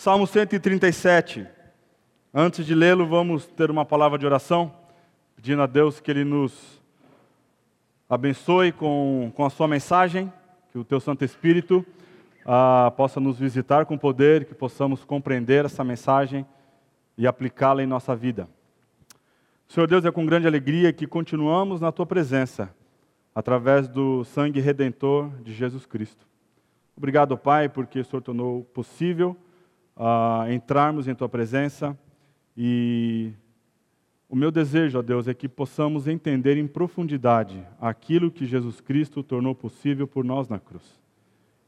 Salmo 137. Antes de lê-lo, vamos ter uma palavra de oração, pedindo a Deus que Ele nos abençoe com, com a Sua mensagem, que o Teu Santo Espírito ah, possa nos visitar com poder, que possamos compreender essa mensagem e aplicá-la em nossa vida. Senhor Deus, é com grande alegria que continuamos na Tua presença, através do sangue redentor de Jesus Cristo. Obrigado, Pai, porque o Senhor tornou possível entrarmos em Tua presença e o meu desejo, ó Deus, é que possamos entender em profundidade aquilo que Jesus Cristo tornou possível por nós na cruz.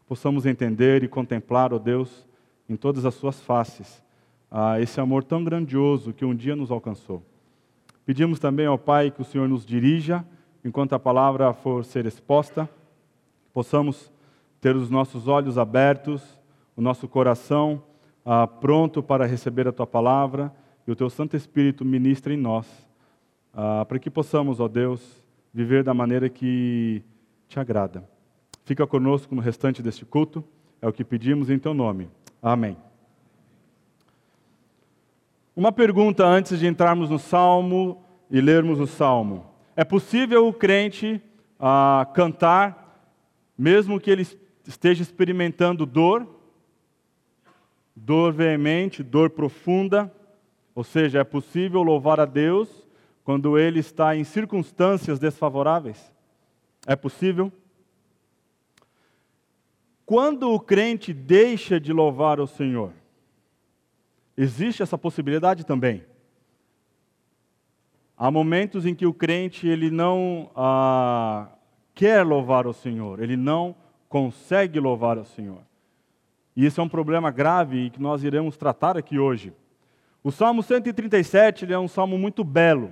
Possamos entender e contemplar, ó Deus, em todas as Suas faces, esse amor tão grandioso que um dia nos alcançou. Pedimos também ao Pai que o Senhor nos dirija enquanto a palavra for ser exposta, possamos ter os nossos olhos abertos, o nosso coração ah, pronto para receber a tua palavra e o teu Santo Espírito ministra em nós, ah, para que possamos, ó Deus, viver da maneira que te agrada. Fica conosco no restante deste culto, é o que pedimos em teu nome. Amém. Uma pergunta antes de entrarmos no Salmo e lermos o Salmo. É possível o crente ah, cantar, mesmo que ele esteja experimentando dor, dor veemente, dor profunda, ou seja, é possível louvar a Deus quando ele está em circunstâncias desfavoráveis? É possível? Quando o crente deixa de louvar o Senhor, existe essa possibilidade também. Há momentos em que o crente ele não ah, quer louvar o Senhor, ele não consegue louvar o Senhor. E isso é um problema grave e que nós iremos tratar aqui hoje. O Salmo 137 é um salmo muito belo,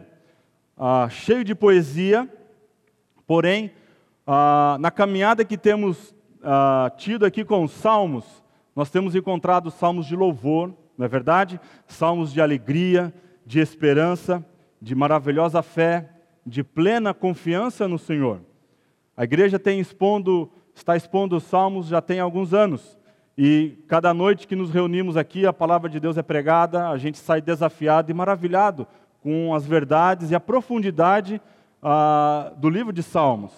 ah, cheio de poesia, porém, ah, na caminhada que temos ah, tido aqui com os salmos, nós temos encontrado salmos de louvor, não é verdade? Salmos de alegria, de esperança de maravilhosa fé, de plena confiança no Senhor. A igreja tem expondo, está expondo os salmos já tem alguns anos. E cada noite que nos reunimos aqui, a palavra de Deus é pregada, a gente sai desafiado e maravilhado com as verdades e a profundidade ah, do livro de Salmos.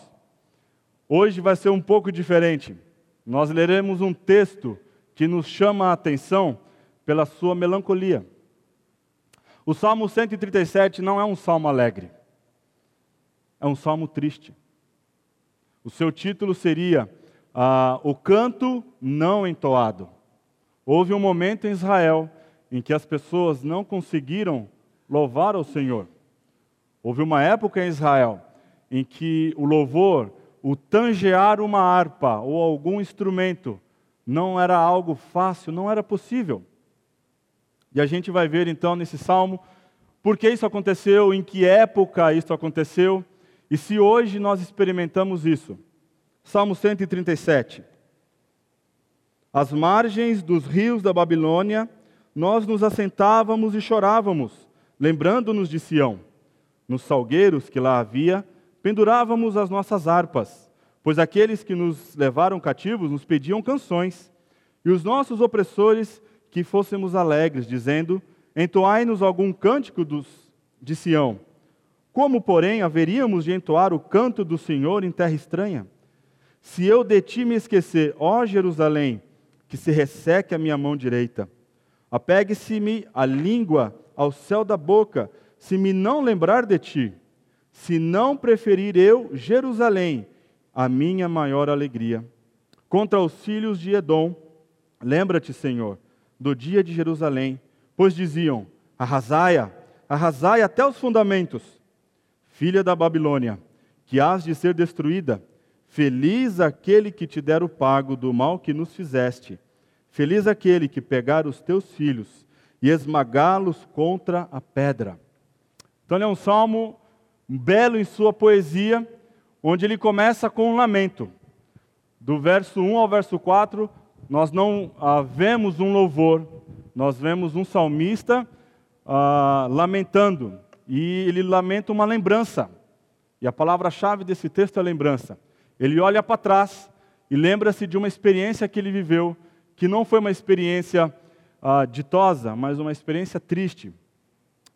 Hoje vai ser um pouco diferente. Nós leremos um texto que nos chama a atenção pela sua melancolia. O Salmo 137 não é um salmo alegre, é um salmo triste. O seu título seria ah, O Canto Não Entoado. Houve um momento em Israel em que as pessoas não conseguiram louvar ao Senhor. Houve uma época em Israel em que o louvor, o tangear uma harpa ou algum instrumento, não era algo fácil, não era possível. E a gente vai ver então nesse salmo por que isso aconteceu, em que época isso aconteceu e se hoje nós experimentamos isso. Salmo 137. Às margens dos rios da Babilônia, nós nos assentávamos e chorávamos, lembrando-nos de Sião. Nos salgueiros que lá havia, pendurávamos as nossas harpas, pois aqueles que nos levaram cativos nos pediam canções, e os nossos opressores que fôssemos alegres, dizendo: Entoai-nos algum cântico dos, de Sião. Como, porém, haveríamos de entoar o canto do Senhor em terra estranha? Se eu de ti me esquecer, ó Jerusalém, que se resseque a minha mão direita. Apegue-se-me a língua ao céu da boca, se me não lembrar de ti. Se não preferir eu, Jerusalém, a minha maior alegria. Contra os filhos de Edom, lembra-te, Senhor, do dia de Jerusalém, pois diziam: Arrasaia, arrasai até os fundamentos. Filha da Babilônia, que hás de ser destruída, feliz aquele que te der o pago do mal que nos fizeste. Feliz aquele que pegar os teus filhos e esmagá-los contra a pedra. Então, ele é um salmo belo em sua poesia, onde ele começa com um lamento. Do verso 1 ao verso 4, nós não ah, vemos um louvor, nós vemos um salmista ah, lamentando, e ele lamenta uma lembrança. E a palavra-chave desse texto é lembrança. Ele olha para trás e lembra-se de uma experiência que ele viveu, que não foi uma experiência ah, ditosa, mas uma experiência triste.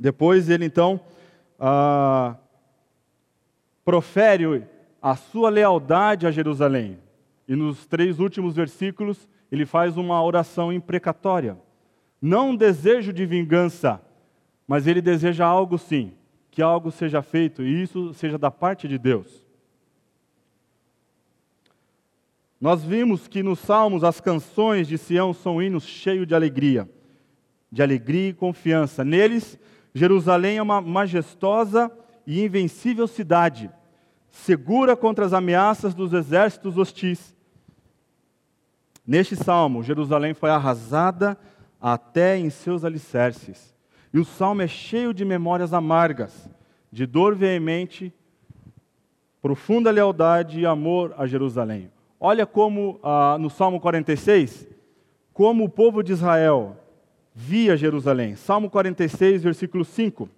Depois ele então ah, profere a sua lealdade a Jerusalém. E nos três últimos versículos ele faz uma oração imprecatória. Não um desejo de vingança, mas ele deseja algo sim, que algo seja feito e isso seja da parte de Deus. Nós vimos que nos Salmos as canções de Sião são hinos cheios de alegria, de alegria e confiança. Neles, Jerusalém é uma majestosa e invencível cidade, segura contra as ameaças dos exércitos hostis. Neste salmo, Jerusalém foi arrasada até em seus alicerces. E o salmo é cheio de memórias amargas, de dor veemente, profunda lealdade e amor a Jerusalém. Olha como ah, no Salmo 46, como o povo de Israel via Jerusalém. Salmo 46, versículo 5.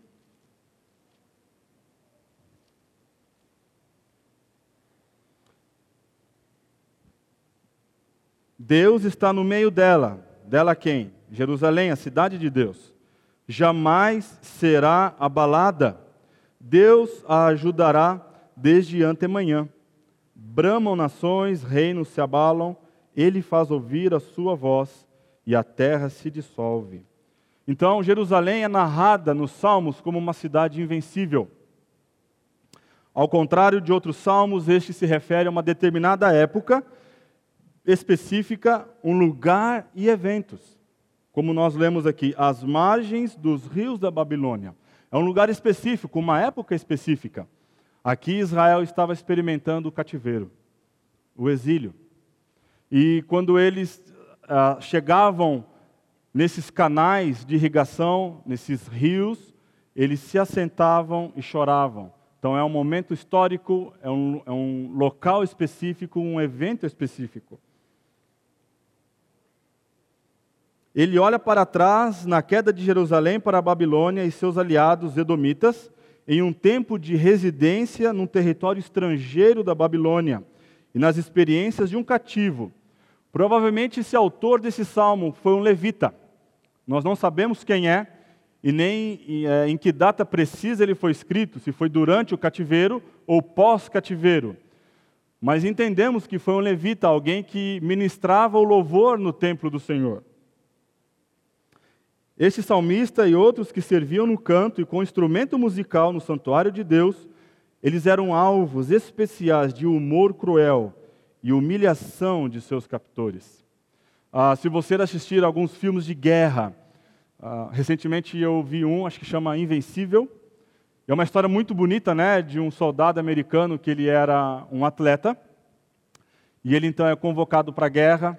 Deus está no meio dela. Dela quem? Jerusalém, a cidade de Deus. Jamais será abalada. Deus a ajudará desde antemanhã. Bramam nações, reinos se abalam, ele faz ouvir a sua voz e a terra se dissolve. Então, Jerusalém é narrada nos Salmos como uma cidade invencível. Ao contrário de outros salmos, este se refere a uma determinada época específica, um lugar e eventos. Como nós lemos aqui, as margens dos rios da Babilônia. É um lugar específico, uma época específica. Aqui Israel estava experimentando o cativeiro, o exílio. E quando eles ah, chegavam nesses canais de irrigação, nesses rios, eles se assentavam e choravam. Então é um momento histórico, é um, é um local específico, um evento específico. Ele olha para trás na queda de Jerusalém para a Babilônia e seus aliados edomitas em um tempo de residência num território estrangeiro da Babilônia e nas experiências de um cativo. Provavelmente esse autor desse salmo foi um levita. Nós não sabemos quem é e nem é, em que data precisa ele foi escrito, se foi durante o cativeiro ou pós-cativeiro. Mas entendemos que foi um levita, alguém que ministrava o louvor no templo do Senhor. Este salmista e outros que serviam no canto e com instrumento musical no santuário de Deus, eles eram alvos especiais de humor cruel e humilhação de seus captores. Ah, se você assistir alguns filmes de guerra, ah, recentemente eu vi um, acho que chama Invencível. É uma história muito bonita, né, de um soldado americano que ele era um atleta e ele então é convocado para a guerra.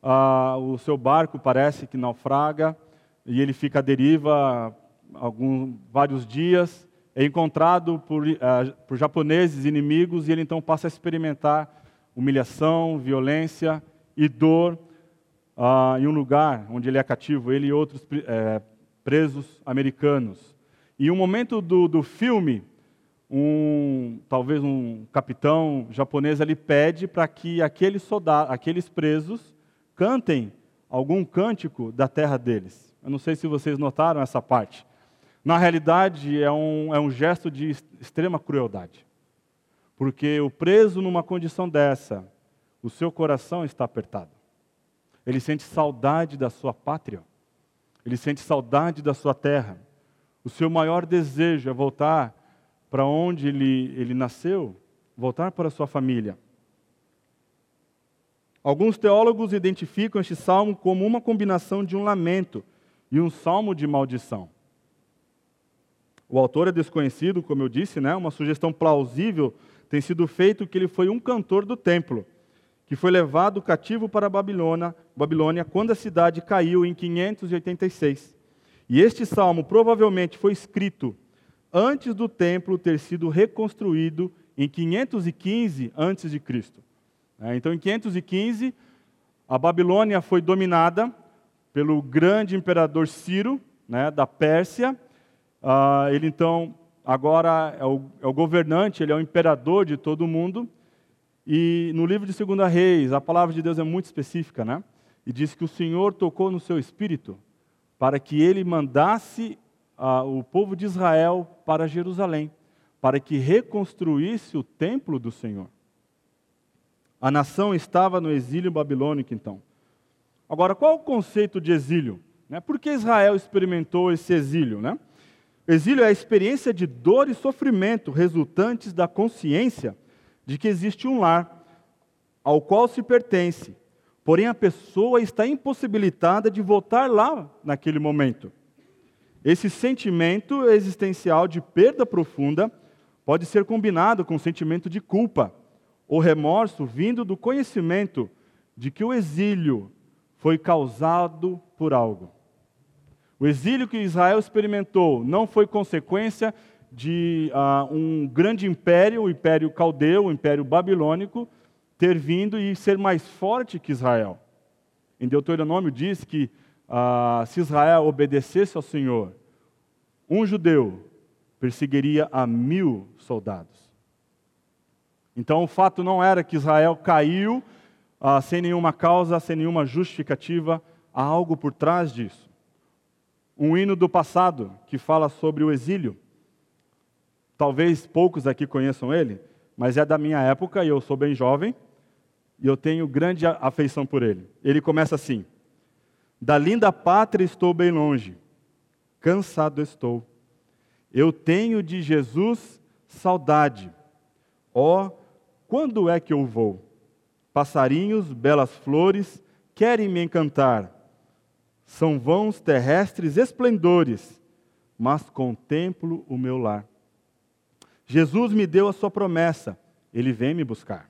Ah, o seu barco parece que naufraga e ele fica à deriva alguns, vários dias, é encontrado por, uh, por japoneses inimigos e ele então passa a experimentar humilhação, violência e dor uh, em um lugar onde ele é cativo, ele e outros é, presos americanos. E um momento do, do filme, um, talvez um capitão japonês ele pede para que aqueles soldados, aqueles presos cantem algum cântico da terra deles. Eu não sei se vocês notaram essa parte. Na realidade, é um, é um gesto de extrema crueldade. Porque o preso numa condição dessa, o seu coração está apertado. Ele sente saudade da sua pátria. Ele sente saudade da sua terra. O seu maior desejo é voltar para onde ele, ele nasceu, voltar para a sua família. Alguns teólogos identificam este salmo como uma combinação de um lamento e um salmo de maldição. O autor é desconhecido, como eu disse, né? uma sugestão plausível tem sido feito que ele foi um cantor do templo, que foi levado cativo para a Babilônia, Babilônia quando a cidade caiu em 586. E este salmo provavelmente foi escrito antes do templo ter sido reconstruído em 515 a.C. É, então, em 515, a Babilônia foi dominada pelo grande imperador Ciro, né, da Pérsia. Uh, ele então agora é o, é o, governante, ele é o imperador de todo o mundo. E no livro de Segunda Reis, a palavra de Deus é muito específica, né? e diz que o Senhor tocou no seu espírito para que ele mandasse ah, o povo de Israel para Jerusalém, para que reconstruísse o templo do Senhor. A nação estava no exílio babilônico, então. Agora, qual o conceito de exílio? Né? Por que Israel experimentou esse exílio? Né? Exílio é a experiência de dor e sofrimento resultantes da consciência de que existe um lar ao qual se pertence, porém a pessoa está impossibilitada de voltar lá naquele momento. Esse sentimento existencial de perda profunda pode ser combinado com o sentimento de culpa ou remorso vindo do conhecimento de que o exílio foi causado por algo. O exílio que Israel experimentou não foi consequência de uh, um grande império, o império caldeu, o império babilônico, ter vindo e ser mais forte que Israel. Em Deuteronômio diz que uh, se Israel obedecesse ao Senhor, um judeu perseguiria a mil soldados. Então o fato não era que Israel caiu uh, sem nenhuma causa, sem nenhuma justificativa, há algo por trás disso. Um hino do passado que fala sobre o exílio. Talvez poucos aqui conheçam ele, mas é da minha época e eu sou bem jovem e eu tenho grande afeição por ele. Ele começa assim: Da linda pátria estou bem longe, cansado estou. Eu tenho de Jesus saudade. Ó, oh, quando é que eu vou? Passarinhos, belas flores, querem me encantar. São vãos terrestres esplendores, mas contemplo o meu lar. Jesus me deu a sua promessa, ele vem me buscar.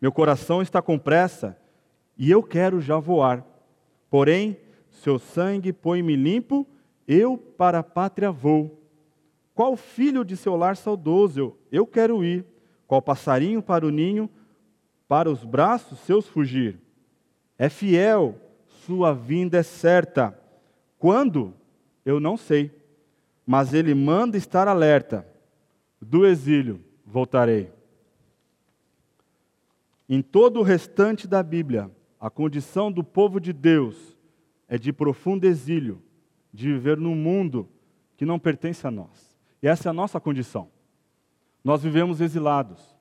Meu coração está com pressa e eu quero já voar. Porém, seu sangue põe-me limpo, eu para a pátria vou. Qual filho de seu lar saudoso eu quero ir? Qual passarinho para o ninho, para os braços seus fugir? É fiel, sua vinda é certa. Quando? Eu não sei. Mas ele manda estar alerta. Do exílio voltarei. Em todo o restante da Bíblia, a condição do povo de Deus é de profundo exílio, de viver num mundo que não pertence a nós. E essa é a nossa condição. Nós vivemos exilados.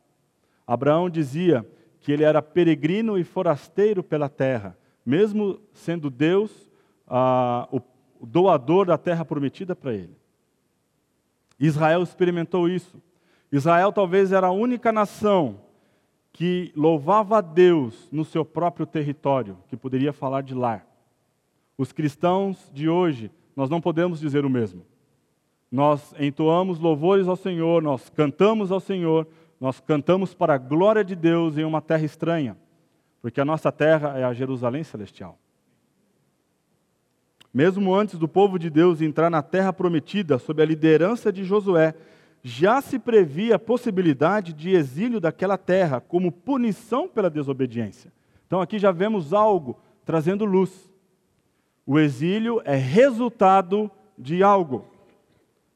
Abraão dizia que ele era peregrino e forasteiro pela terra, mesmo sendo Deus ah, o doador da terra prometida para ele. Israel experimentou isso. Israel talvez era a única nação que louvava a Deus no seu próprio território, que poderia falar de lar. Os cristãos de hoje, nós não podemos dizer o mesmo. Nós entoamos louvores ao Senhor, nós cantamos ao Senhor, nós cantamos para a glória de Deus em uma terra estranha, porque a nossa terra é a Jerusalém celestial. Mesmo antes do povo de Deus entrar na terra prometida, sob a liderança de Josué, já se previa a possibilidade de exílio daquela terra como punição pela desobediência. Então aqui já vemos algo trazendo luz. O exílio é resultado de algo.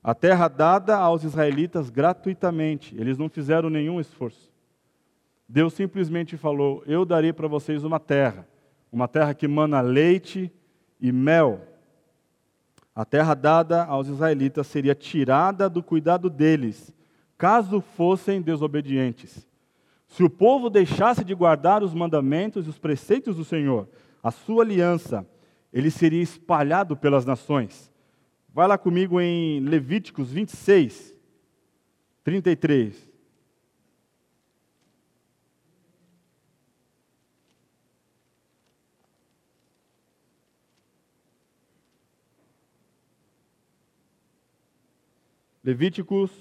A terra dada aos israelitas gratuitamente, eles não fizeram nenhum esforço. Deus simplesmente falou: Eu darei para vocês uma terra, uma terra que mana leite e mel. A terra dada aos israelitas seria tirada do cuidado deles, caso fossem desobedientes. Se o povo deixasse de guardar os mandamentos e os preceitos do Senhor, a sua aliança, ele seria espalhado pelas nações. Vai lá comigo em Levíticos 26, 33. Levíticos,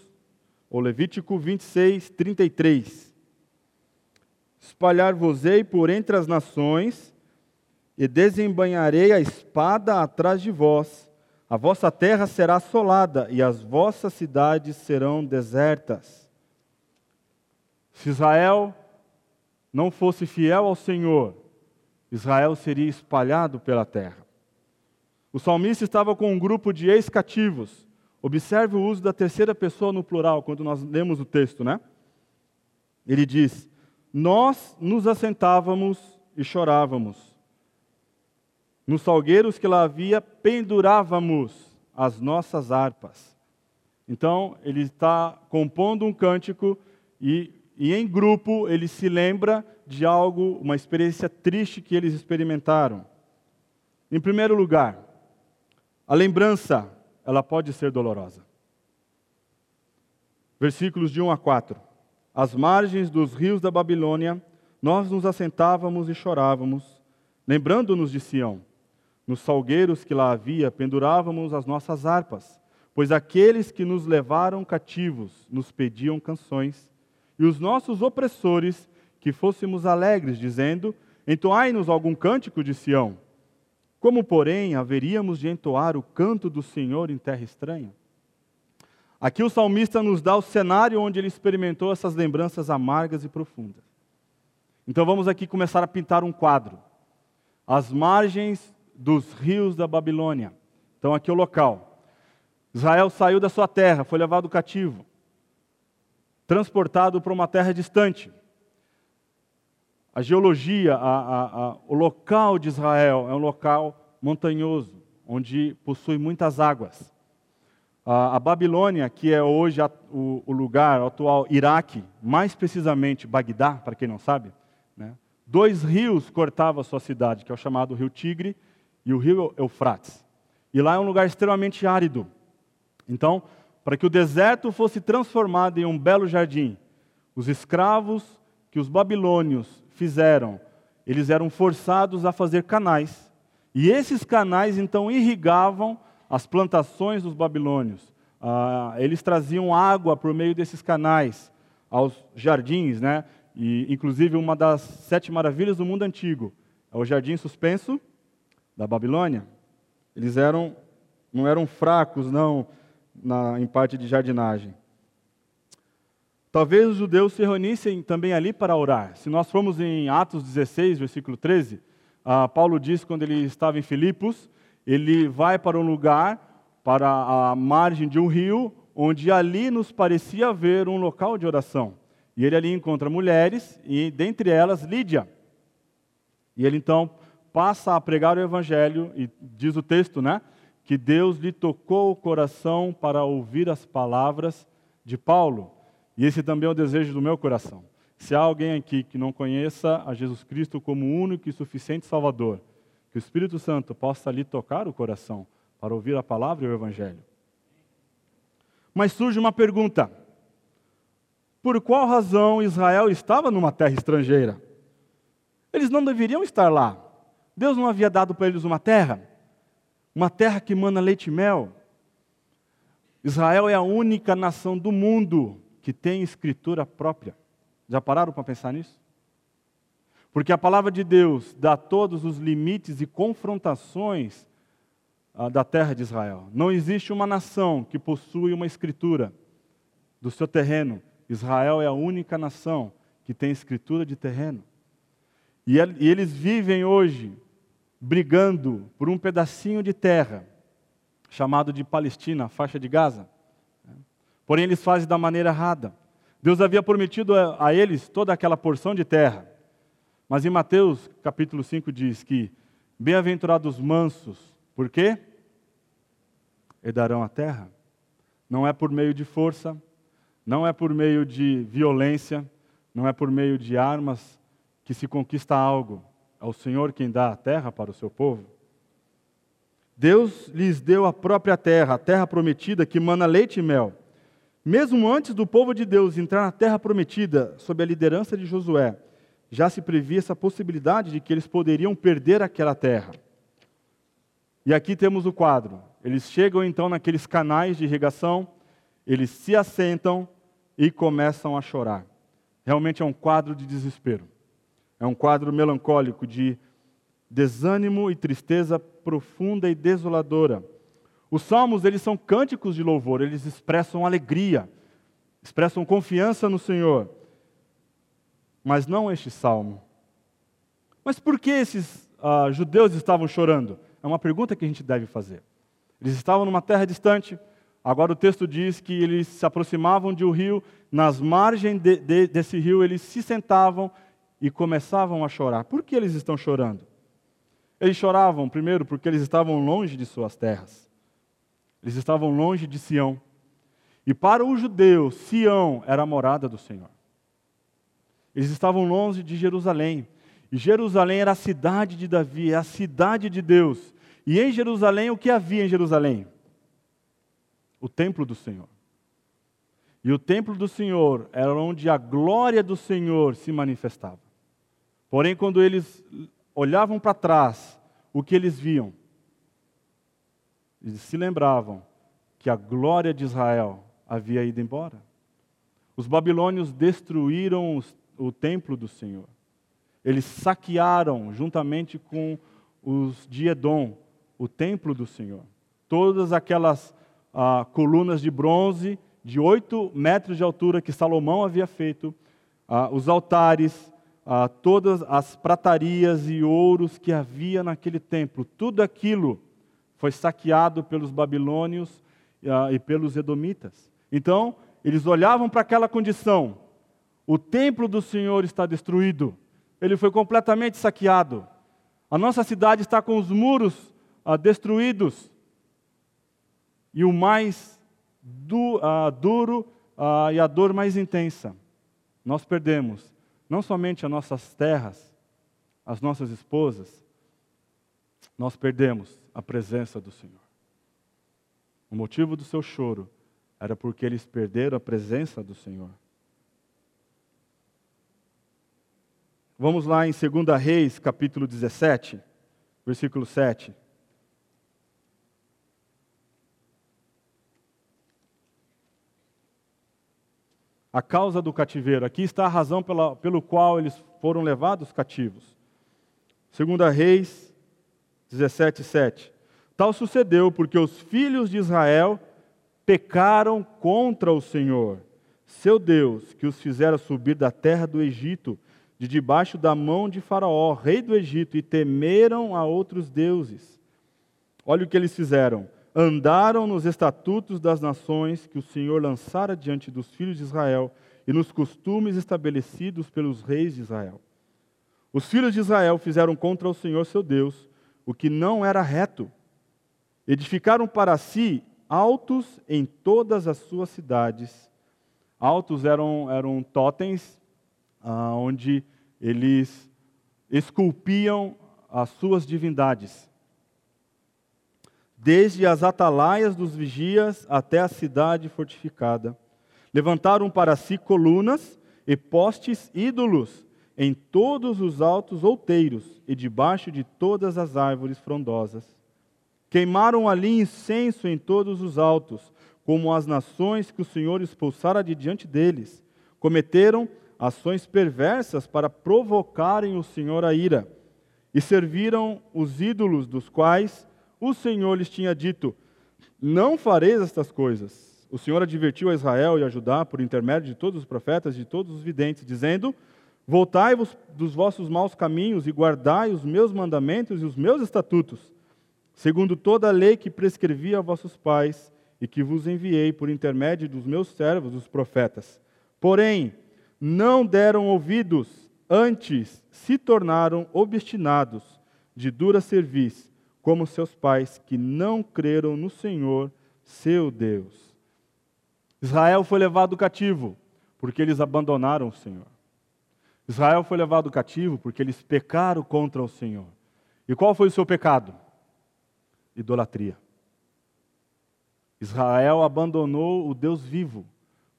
ou Levítico 26, 33. Espalhar-vos-ei por entre as nações, e desembanharei a espada atrás de vós. A vossa terra será assolada, e as vossas cidades serão desertas. Se Israel não fosse fiel ao Senhor, Israel seria espalhado pela terra. O salmista estava com um grupo de ex-cativos Observe o uso da terceira pessoa no plural quando nós lemos o texto, né? Ele diz: Nós nos assentávamos e chorávamos. Nos salgueiros que lá havia, pendurávamos as nossas harpas. Então, ele está compondo um cântico e, e, em grupo, ele se lembra de algo, uma experiência triste que eles experimentaram. Em primeiro lugar, a lembrança, ela pode ser dolorosa. Versículos de 1 a 4. Às margens dos rios da Babilônia, nós nos assentávamos e chorávamos, lembrando-nos de Sião. Nos salgueiros que lá havia, pendurávamos as nossas harpas, pois aqueles que nos levaram cativos nos pediam canções, e os nossos opressores que fôssemos alegres, dizendo: Entoai-nos algum cântico de Sião. Como, porém, haveríamos de entoar o canto do Senhor em terra estranha? Aqui o salmista nos dá o cenário onde ele experimentou essas lembranças amargas e profundas. Então vamos aqui começar a pintar um quadro. As margens dos rios da Babilônia. Então aqui é o local. Israel saiu da sua terra, foi levado cativo, transportado para uma terra distante. A geologia, a, a, a, o local de Israel é um local montanhoso, onde possui muitas águas. A, Babilônia, que é hoje o, o, lugar o atual Iraque, mais precisamente Bagdá, para quem não sabe, né? dois rios cortavam a sua cidade, que é o chamado Rio Tigre e o Rio Eufrates. E lá é um lugar extremamente árido. Então, para que o deserto fosse transformado em um belo jardim, os escravos que os babilônios fizeram, eles eram forçados a fazer canais. E esses canais então irrigavam as plantações dos babilônios. Ah, eles traziam água por meio desses canais aos jardins, né? E, inclusive, uma das sete maravilhas do mundo antigo é o jardim suspenso da Babilônia. Eles eram, não eram fracos, não, na, em parte de jardinagem. Talvez os judeus se reunissem também ali para orar. Se nós formos em Atos 16, versículo 13, ah, Paulo diz quando ele estava em Filipos, ele vai para um lugar, para a margem de um rio, onde ali nos parecia haver um local de oração. E ele ali encontra mulheres, e dentre elas Lídia. E ele então passa a pregar o evangelho, e diz o texto, né? Que Deus lhe tocou o coração para ouvir as palavras de Paulo. E esse também é o desejo do meu coração. Se há alguém aqui que não conheça a Jesus Cristo como único e suficiente Salvador, que o Espírito Santo possa lhe tocar o coração para ouvir a palavra e o Evangelho. Mas surge uma pergunta: por qual razão Israel estava numa terra estrangeira? Eles não deveriam estar lá. Deus não havia dado para eles uma terra, uma terra que mana leite e mel. Israel é a única nação do mundo que tem escritura própria. Já pararam para pensar nisso? Porque a palavra de Deus dá todos os limites e confrontações ah, da terra de Israel. Não existe uma nação que possui uma escritura do seu terreno. Israel é a única nação que tem escritura de terreno. E eles vivem hoje brigando por um pedacinho de terra chamado de Palestina, faixa de Gaza. Porém, eles fazem da maneira errada. Deus havia prometido a, eles toda aquela porção de terra. Mas em Mateus capítulo 5 diz que bem-aventurados mansos, por quê? Herdarão a terra. Não é por meio de força, não é por meio de violência, não é por meio de armas que se conquista algo. É o Senhor quem dá a terra para o seu povo. Deus lhes deu a própria terra, a terra prometida que mana leite e mel. Mesmo antes do povo de Deus entrar na terra prometida, sob a liderança de Josué, já se previa essa possibilidade de que eles poderiam perder aquela terra. E aqui temos o quadro. Eles chegam então naqueles canais de irrigação, eles se assentam e começam a chorar. Realmente é um quadro de desespero. É um quadro melancólico de desânimo e tristeza profunda e desoladora os salmos, eles são cânticos de louvor, eles expressam alegria, expressam confiança no Senhor. Mas não este salmo. Mas por que esses uh, judeus estavam chorando? É uma pergunta que a gente deve fazer. Eles estavam numa terra distante, agora o texto diz que eles se aproximavam de um rio, nas margens de, de, desse rio eles se sentavam e começavam a chorar. Por que eles estão chorando? Eles choravam, primeiro, porque eles estavam longe de suas terras. Eles estavam longe de Sião. E para o judeu, Sião era a morada do Senhor. Eles estavam longe de Jerusalém. E Jerusalém era a cidade de Davi, é a cidade de Deus. E em Jerusalém, o que havia em Jerusalém? O templo do Senhor. E o templo do Senhor era onde a glória do Senhor se manifestava. Porém, quando eles olhavam para trás, o que eles viam? Eles se lembravam que a glória de Israel havia ido embora. Os babilônios destruíram o templo do Senhor. Eles saquearam, juntamente com os de Edom, o templo do Senhor. Todas aquelas ah, colunas de bronze de oito metros de altura que Salomão havia feito, ah, os altares, ah, todas as pratarias e ouros que havia naquele templo, tudo aquilo foi saqueado pelos babilônios ah, e pelos edomitas. Então, eles olhavam para aquela condição: o templo do Senhor está destruído, ele foi completamente saqueado. A nossa cidade está com os muros ah, destruídos. E o mais du, ah, duro ah, e a dor mais intensa, nós perdemos não somente as nossas terras, as nossas esposas, nós perdemos a presença do Senhor. O motivo do seu choro era porque eles perderam a presença do Senhor. Vamos lá em 2 Reis, capítulo 17, versículo 7. A causa do cativeiro. Aqui está a razão pela, pelo qual eles foram levados cativos. 2 Reis 17, 7. Tal sucedeu porque os filhos de Israel pecaram contra o Senhor, seu Deus, que os fizera subir da terra do Egito de debaixo da mão de Faraó, rei do Egito, e temeram a outros deuses. Olha o que eles fizeram. Andaram nos estatutos das nações que o Senhor lançara diante dos filhos de Israel e nos costumes estabelecidos pelos reis de Israel. Os filhos de Israel fizeram contra o Senhor seu Deus o que não era reto. Edificaram para si altos em todas as suas cidades. Altos eram, eram totens ah, onde eles esculpiam as suas divindades. Desde as atalaias dos vigias até a cidade fortificada. Levantaram para si colunas e postes ídolos em todos os altos outeiros e debaixo de todas as árvores frondosas. Queimaram ali incenso em todos os altos, como as nações que o Senhor expulsara de diante deles. Cometeram ações perversas para provocarem o Senhor a ira, e serviram os ídolos dos quais o Senhor lhes tinha dito: Não fareis estas coisas. O Senhor advertiu a Israel e a Judá por intermédio de todos os profetas e de todos os videntes, dizendo: Voltai-vos dos vossos maus caminhos e guardai os meus mandamentos e os meus estatutos, segundo toda a lei que prescrevi a vossos pais e que vos enviei por intermédio dos meus servos, os profetas. Porém, não deram ouvidos, antes se tornaram obstinados, de dura serviço, como seus pais que não creram no Senhor, seu Deus. Israel foi levado cativo porque eles abandonaram o Senhor. Israel foi levado cativo porque eles pecaram contra o Senhor. E qual foi o seu pecado? Idolatria. Israel abandonou o Deus vivo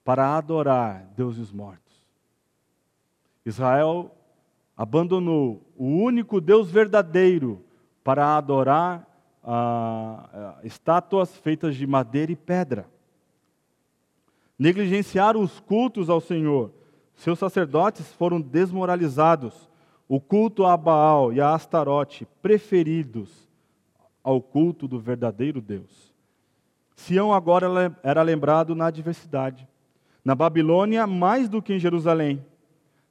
para adorar deuses mortos. Israel abandonou o único Deus verdadeiro para adorar ah, estátuas feitas de madeira e pedra. Negligenciaram os cultos ao Senhor. Seus sacerdotes foram desmoralizados. O culto a Baal e a Astarote, preferidos ao culto do verdadeiro Deus. Sião agora era lembrado na adversidade. Na Babilônia, mais do que em Jerusalém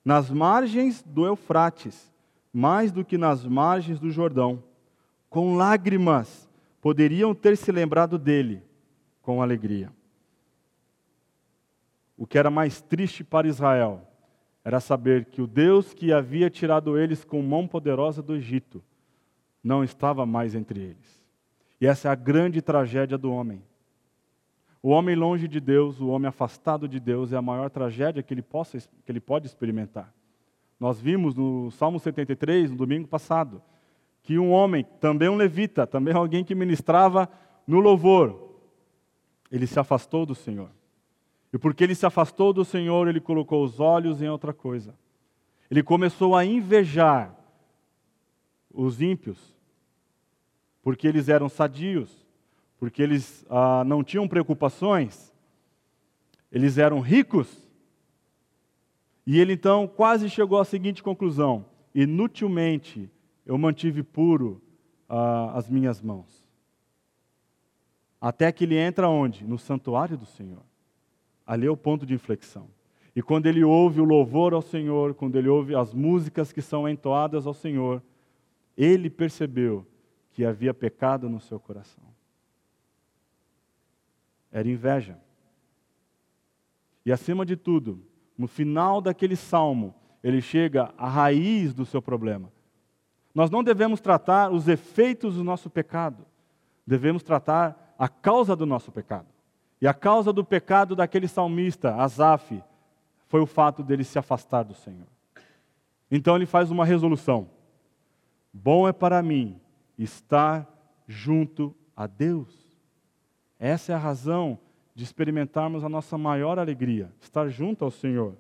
nas margens do Eufrates, mais do que nas margens do Jordão. Com lágrimas poderiam ter se lembrado dele com alegria. O que era mais triste para Israel era saber que o Deus que havia tirado eles com mão poderosa do Egito não estava mais entre eles. E essa é a grande tragédia do homem. O homem longe de Deus, o homem afastado de Deus, é a maior tragédia que ele, possa, que ele pode experimentar. Nós vimos no Salmo 73, no domingo passado, que um homem, também um levita, também alguém que ministrava no louvor, ele se afastou do Senhor. E porque ele se afastou do Senhor, ele colocou os olhos em outra coisa. Ele começou a invejar os ímpios, porque eles eram sadios, porque eles ah, não tinham preocupações, eles eram ricos. E ele então quase chegou à seguinte conclusão: inutilmente eu mantive puro ah, as minhas mãos. Até que ele entra onde? No santuário do Senhor. Ali é o ponto de inflexão. E quando ele ouve o louvor ao Senhor, quando ele ouve as músicas que são entoadas ao Senhor, ele percebeu que havia pecado no seu coração era inveja. E acima de tudo, no final daquele salmo, ele chega à raiz do seu problema. Nós não devemos tratar os efeitos do nosso pecado, devemos tratar a causa do nosso pecado. E a causa do pecado daquele salmista, Asaf, foi o fato dele se afastar do Senhor. Então ele faz uma resolução: bom é para mim estar junto a Deus. Essa é a razão de experimentarmos a nossa maior alegria, estar junto ao Senhor.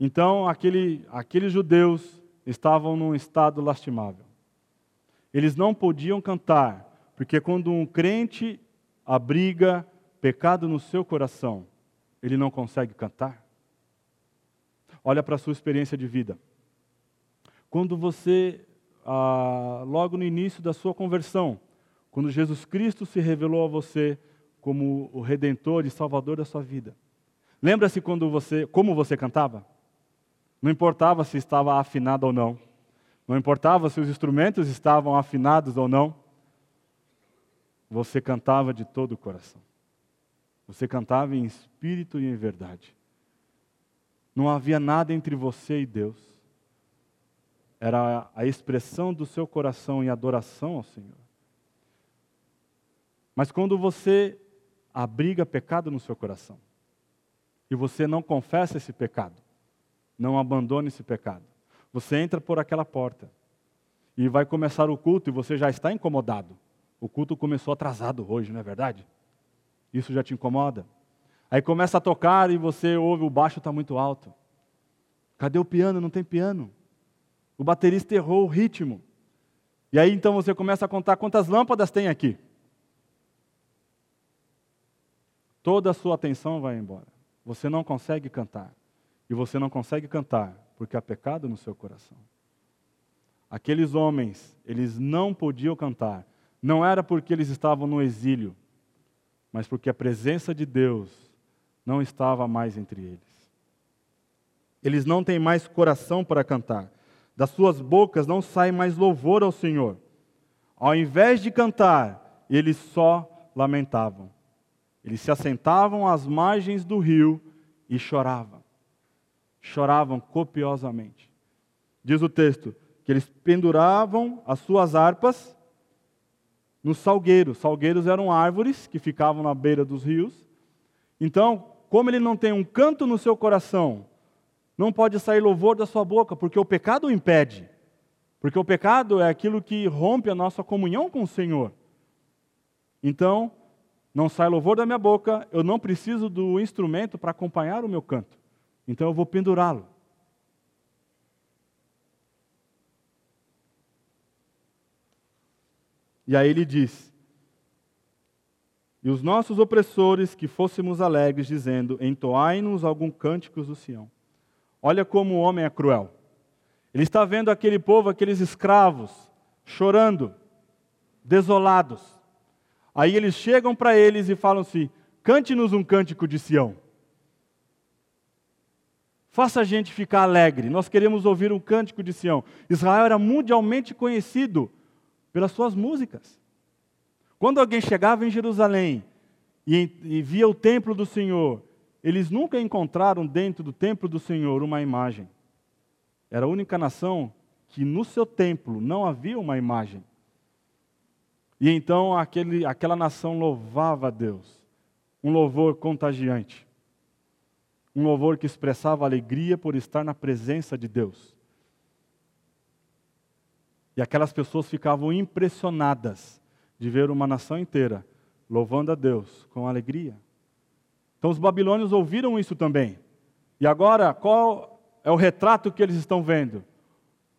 Então, aquele, aqueles judeus estavam num estado lastimável. Eles não podiam cantar, porque quando um crente abriga pecado no seu coração, ele não consegue cantar. Olha para a sua experiência de vida. Quando você, ah, logo no início da sua conversão, quando Jesus Cristo se revelou a você como o redentor e salvador da sua vida. Lembra-se quando você, como você cantava? Não importava se estava afinado ou não. Não importava se os instrumentos estavam afinados ou não. Você cantava de todo o coração. Você cantava em espírito e em verdade. Não havia nada entre você e Deus. Era a expressão do seu coração em adoração ao Senhor. Mas quando você abriga pecado no seu coração e você não confessa esse pecado, não abandona esse pecado, você entra por aquela porta e vai começar o culto e você já está incomodado. O culto começou atrasado hoje, não é verdade? Isso já te incomoda? Aí começa a tocar e você ouve o baixo está muito alto. Cadê o piano? Não tem piano. O baterista errou o ritmo. E aí então você começa a contar quantas lâmpadas tem aqui. toda a sua atenção vai embora. Você não consegue cantar. E você não consegue cantar porque há pecado no seu coração. Aqueles homens, eles não podiam cantar. Não era porque eles estavam no exílio, mas porque a presença de Deus não estava mais entre eles. Eles não têm mais coração para cantar. Das suas bocas não sai mais louvor ao Senhor. Ao invés de cantar, eles só lamentavam. Eles se assentavam às margens do rio e choravam. Choravam copiosamente. Diz o texto que eles penduravam as suas harpas nos salgueiros. Salgueiros eram árvores que ficavam na beira dos rios. Então, como ele não tem um canto no seu coração, não pode sair louvor da sua boca, porque o pecado o impede. Porque o pecado é aquilo que rompe a nossa comunhão com o Senhor. Então, não sai louvor da minha boca, eu não preciso do instrumento para acompanhar o meu canto. Então eu vou pendurá-lo. E aí ele diz: E os nossos opressores que fôssemos alegres, dizendo: Entoai-nos algum cânticos do Sião. Olha como o homem é cruel. Ele está vendo aquele povo, aqueles escravos, chorando, desolados. Aí eles chegam para eles e falam assim: cante-nos um cântico de Sião. Faça a gente ficar alegre. Nós queremos ouvir um cântico de Sião. Israel era mundialmente conhecido pelas suas músicas. Quando alguém chegava em Jerusalém e, e via o templo do Senhor, eles nunca encontraram dentro do templo do Senhor uma imagem. Era a única nação que no seu templo não havia uma imagem. E então aquele, aquela nação louvava a Deus, um louvor contagiante, um louvor que expressava alegria por estar na presença de Deus. E aquelas pessoas ficavam impressionadas de ver uma nação inteira louvando a Deus com alegria. Então os babilônios ouviram isso também. E agora, qual é o retrato que eles estão vendo?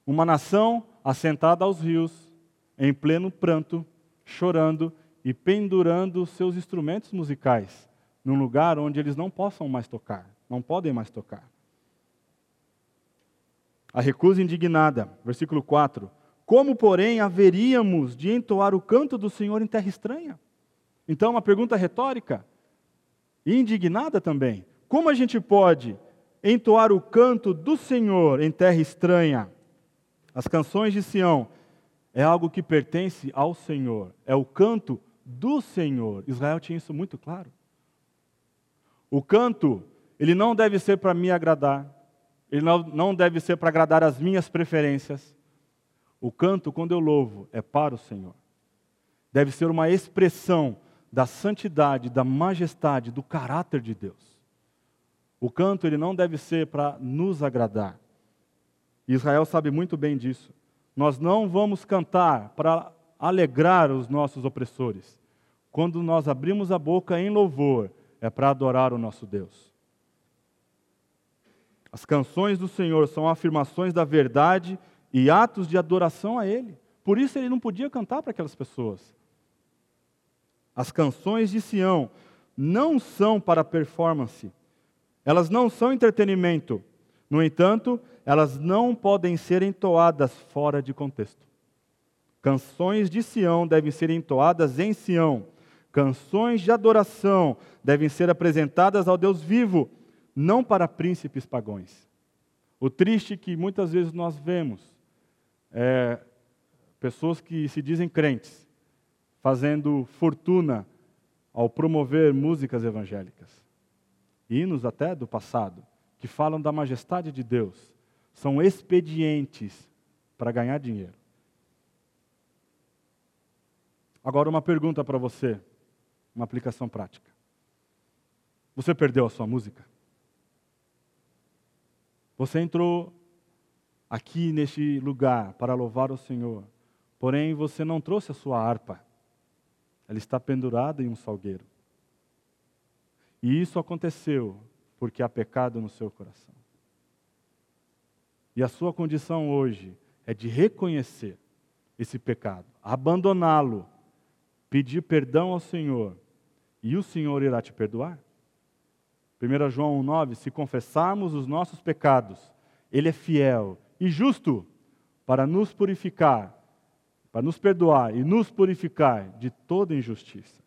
Uma nação assentada aos rios, em pleno pranto, chorando e pendurando seus instrumentos musicais num lugar onde eles não possam mais tocar, não podem mais tocar. A recusa indignada, versículo 4. Como, porém, haveríamos de entoar o canto do Senhor em terra estranha? Então, uma pergunta retórica, indignada também. Como a gente pode entoar o canto do Senhor em terra estranha? As canções de Sião é algo que pertence ao Senhor, é o canto do Senhor. Israel tinha isso muito claro. O canto, ele não deve ser para me agradar, ele não, não deve ser para agradar as minhas preferências. O canto, quando eu louvo, é para o Senhor. Deve ser uma expressão da santidade, da majestade, do caráter de Deus. O canto, ele não deve ser para nos agradar. Israel sabe muito bem disso. Nós não vamos cantar para alegrar os nossos opressores. Quando nós abrimos a boca em louvor, é para adorar o nosso Deus. As canções do Senhor são afirmações da verdade e atos de adoração a Ele. Por isso ele não podia cantar para aquelas pessoas. As canções de Sião não são para performance, elas não são entretenimento, no entanto, elas não podem ser entoadas fora de contexto. Canções de Sião devem ser entoadas em Sião. Canções de adoração devem ser apresentadas ao Deus vivo, não para príncipes pagões. O triste que muitas vezes nós vemos é pessoas que se dizem crentes fazendo fortuna ao promover músicas evangélicas, hinos até do passado, que falam da majestade de Deus são expedientes para ganhar dinheiro. Agora, uma pergunta para você, uma aplicação prática. Você perdeu a sua música? Você entrou aqui neste lugar para louvar o Senhor, porém você não trouxe a sua harpa. Ela está pendurada em um salgueiro. E isso aconteceu porque há pecado no seu coração. E a sua condição hoje é de reconhecer esse pecado, abandoná-lo, pedir perdão ao Senhor, e o Senhor irá te perdoar. 1 João 1,9: Se confessarmos os nossos pecados, Ele é fiel e justo para nos purificar, para nos perdoar e nos purificar de toda injustiça.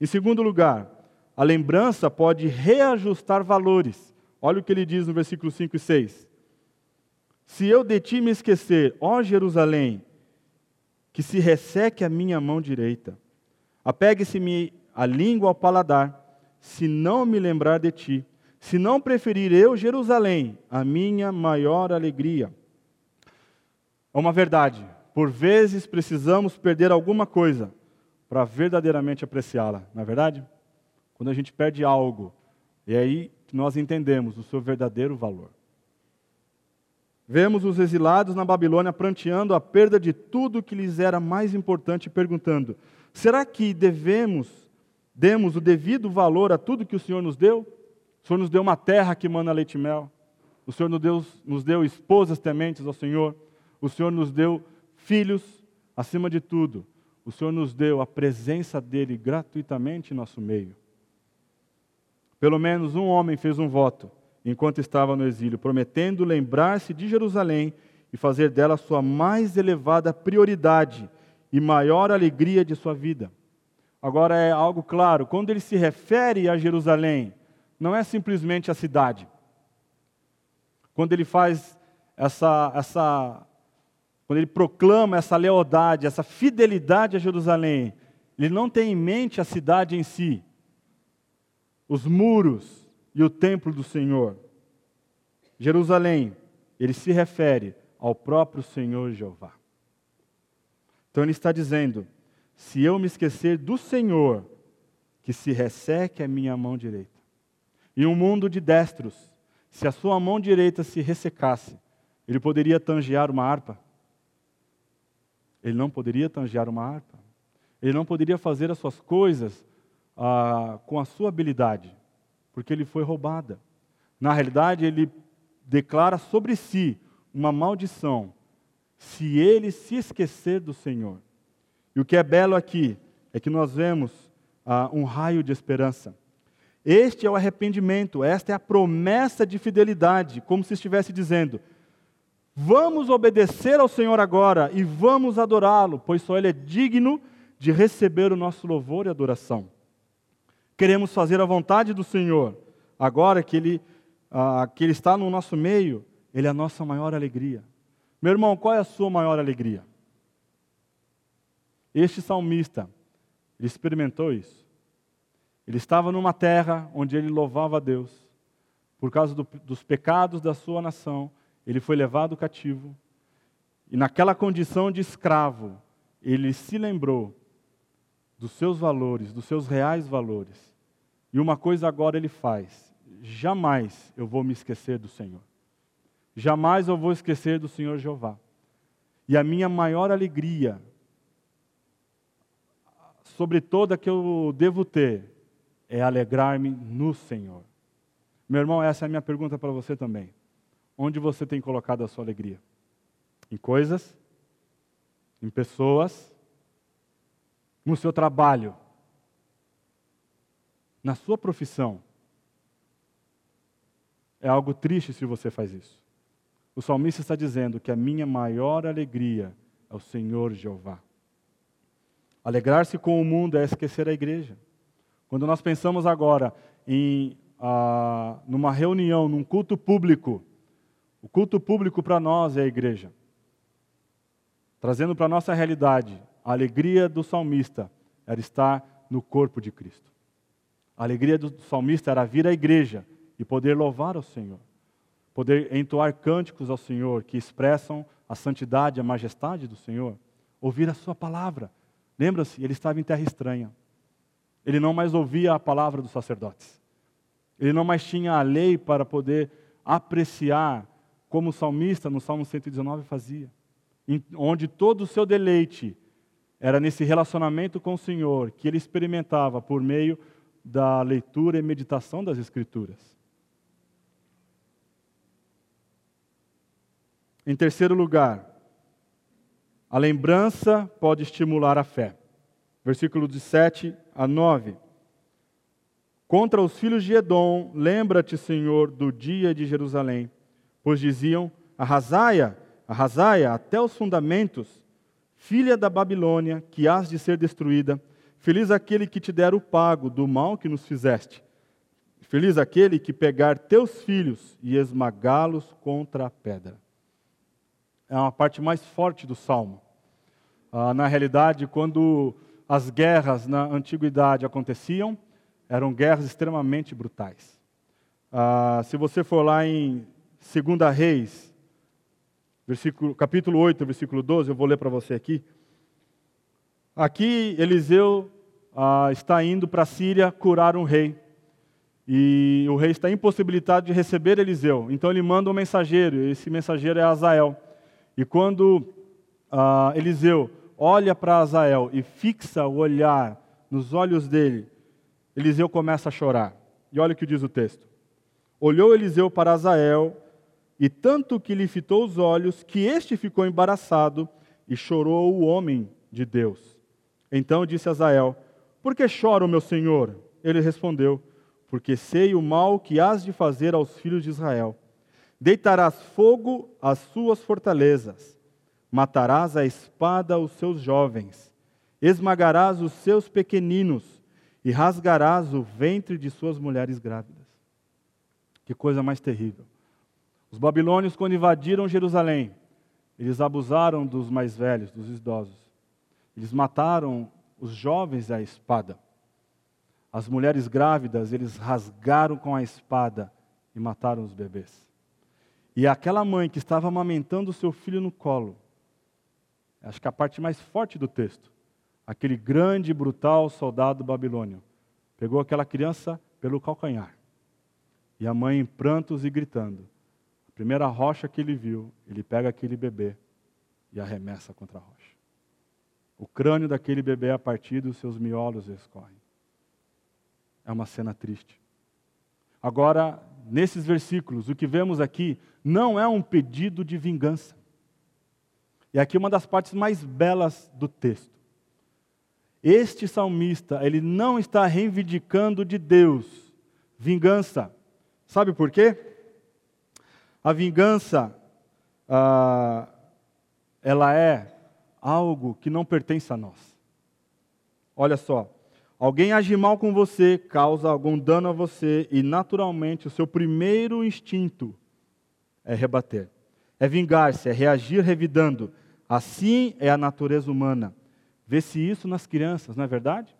Em segundo lugar, a lembrança pode reajustar valores. Olha o que ele diz no versículo 5 e 6. Se eu de ti me esquecer, ó Jerusalém, que se resseque a minha mão direita, apegue-se-me a língua ao paladar, se não me lembrar de ti, se não preferir eu, Jerusalém, a minha maior alegria. É uma verdade, por vezes precisamos perder alguma coisa para verdadeiramente apreciá-la, não é verdade? Quando a gente perde algo, é aí nós entendemos o seu verdadeiro valor. Vemos os exilados na Babilônia pranteando a perda de tudo que lhes era mais importante, perguntando: será que devemos, demos o devido valor a tudo que o Senhor nos deu? O Senhor nos deu uma terra que manda leite e mel. O Senhor nos deu, nos deu esposas tementes ao Senhor. O Senhor nos deu filhos, acima de tudo. O Senhor nos deu a presença dEle gratuitamente em nosso meio. Pelo menos um homem fez um voto enquanto estava no exílio, prometendo lembrar-se de Jerusalém e fazer dela sua mais elevada prioridade e maior alegria de sua vida. Agora é algo claro, quando ele se refere a Jerusalém, não é simplesmente a cidade. Quando ele faz essa, essa quando ele proclama essa lealdade, essa fidelidade a Jerusalém, ele não tem em mente a cidade em si, os muros e o templo do Senhor. Jerusalém, ele se refere ao próprio Senhor Jeová. Então ele está dizendo: se eu me esquecer do Senhor, que se resseque a minha mão direita. Em um mundo de destros, se a sua mão direita se ressecasse, ele poderia tangear uma harpa? Ele não poderia tangear uma harpa. Ele não poderia fazer as suas coisas ah, com a sua habilidade, porque ele foi roubada. Na realidade, ele declara sobre si uma maldição se ele se esquecer do Senhor. E o que é belo aqui é que nós vemos ah, um raio de esperança. Este é o arrependimento, esta é a promessa de fidelidade, como se estivesse dizendo: vamos obedecer ao Senhor agora e vamos adorá-lo, pois só Ele é digno de receber o nosso louvor e adoração. Queremos fazer a vontade do Senhor, agora que Ele, ah, que Ele está no nosso meio, Ele é a nossa maior alegria. Meu irmão, qual é a sua maior alegria? Este salmista, ele experimentou isso. Ele estava numa terra onde ele louvava a Deus. Por causa do, dos pecados da sua nação, ele foi levado cativo. E naquela condição de escravo, ele se lembrou dos seus valores, dos seus reais valores. E uma coisa agora ele faz: jamais eu vou me esquecer do Senhor. Jamais eu vou esquecer do Senhor Jeová. E a minha maior alegria, sobre toda que eu devo ter, é alegrar-me no Senhor. Meu irmão, essa é a minha pergunta para você também. Onde você tem colocado a sua alegria? Em coisas? Em pessoas? No seu trabalho? Na sua profissão? É algo triste se você faz isso. O salmista está dizendo que a minha maior alegria é o Senhor Jeová. Alegrar-se com o mundo é esquecer a igreja. Quando nós pensamos agora em ah, numa reunião, num culto público, o culto público para nós é a igreja. Trazendo para a nossa realidade, a alegria do salmista era estar no corpo de Cristo. A alegria do salmista era vir à igreja e poder louvar ao Senhor poder entoar cânticos ao Senhor que expressam a santidade, a majestade do Senhor, ouvir a Sua palavra. Lembra-se, ele estava em terra estranha. Ele não mais ouvia a palavra dos sacerdotes. Ele não mais tinha a lei para poder apreciar, como o salmista no Salmo 119 fazia, onde todo o seu deleite era nesse relacionamento com o Senhor que ele experimentava por meio da leitura e meditação das Escrituras. Em terceiro lugar, a lembrança pode estimular a fé. Versículo de 7 a 9. Contra os filhos de Edom, lembra-te, Senhor, do dia de Jerusalém, pois diziam: Arrasaia, arrasaia até os fundamentos, filha da Babilônia, que has de ser destruída. Feliz aquele que te der o pago do mal que nos fizeste. Feliz aquele que pegar teus filhos e esmagá-los contra a pedra é uma parte mais forte do salmo. Ah, na realidade, quando as guerras na antiguidade aconteciam, eram guerras extremamente brutais. Ah, se você for lá em 2 Reis, versículo, capítulo 8, versículo 12, eu vou ler para você aqui. Aqui Eliseu ah, está indo para a Síria curar um rei. E o rei está impossibilitado de receber Eliseu. Então ele manda um mensageiro, esse mensageiro é Azael. E quando uh, Eliseu olha para Azael e fixa o olhar nos olhos dele, Eliseu começa a chorar. E olha o que diz o texto. Olhou Eliseu para Azael, e tanto que lhe fitou os olhos, que este ficou embaraçado, e chorou o homem de Deus. Então disse Azael: Por que chora o meu senhor? Ele respondeu: Porque sei o mal que has de fazer aos filhos de Israel Deitarás fogo às suas fortalezas, matarás a espada os seus jovens, esmagarás os seus pequeninos e rasgarás o ventre de suas mulheres grávidas. Que coisa mais terrível. Os babilônios, quando invadiram Jerusalém, eles abusaram dos mais velhos, dos idosos. Eles mataram os jovens à espada. As mulheres grávidas, eles rasgaram com a espada e mataram os bebês. E aquela mãe que estava amamentando o seu filho no colo, acho que a parte mais forte do texto, aquele grande e brutal soldado babilônio, pegou aquela criança pelo calcanhar. E a mãe em prantos e gritando. A primeira rocha que ele viu, ele pega aquele bebê e arremessa contra a rocha. O crânio daquele bebê é partido e os seus miolos escorrem. É uma cena triste. Agora, nesses versículos, o que vemos aqui não é um pedido de vingança. E aqui uma das partes mais belas do texto. Este salmista, ele não está reivindicando de Deus vingança. Sabe por quê? A vingança, ah, ela é algo que não pertence a nós. Olha só, alguém age mal com você, causa algum dano a você, e naturalmente o seu primeiro instinto é rebater, é vingar-se, é reagir revidando. Assim é a natureza humana. Vê-se isso nas crianças, não é verdade?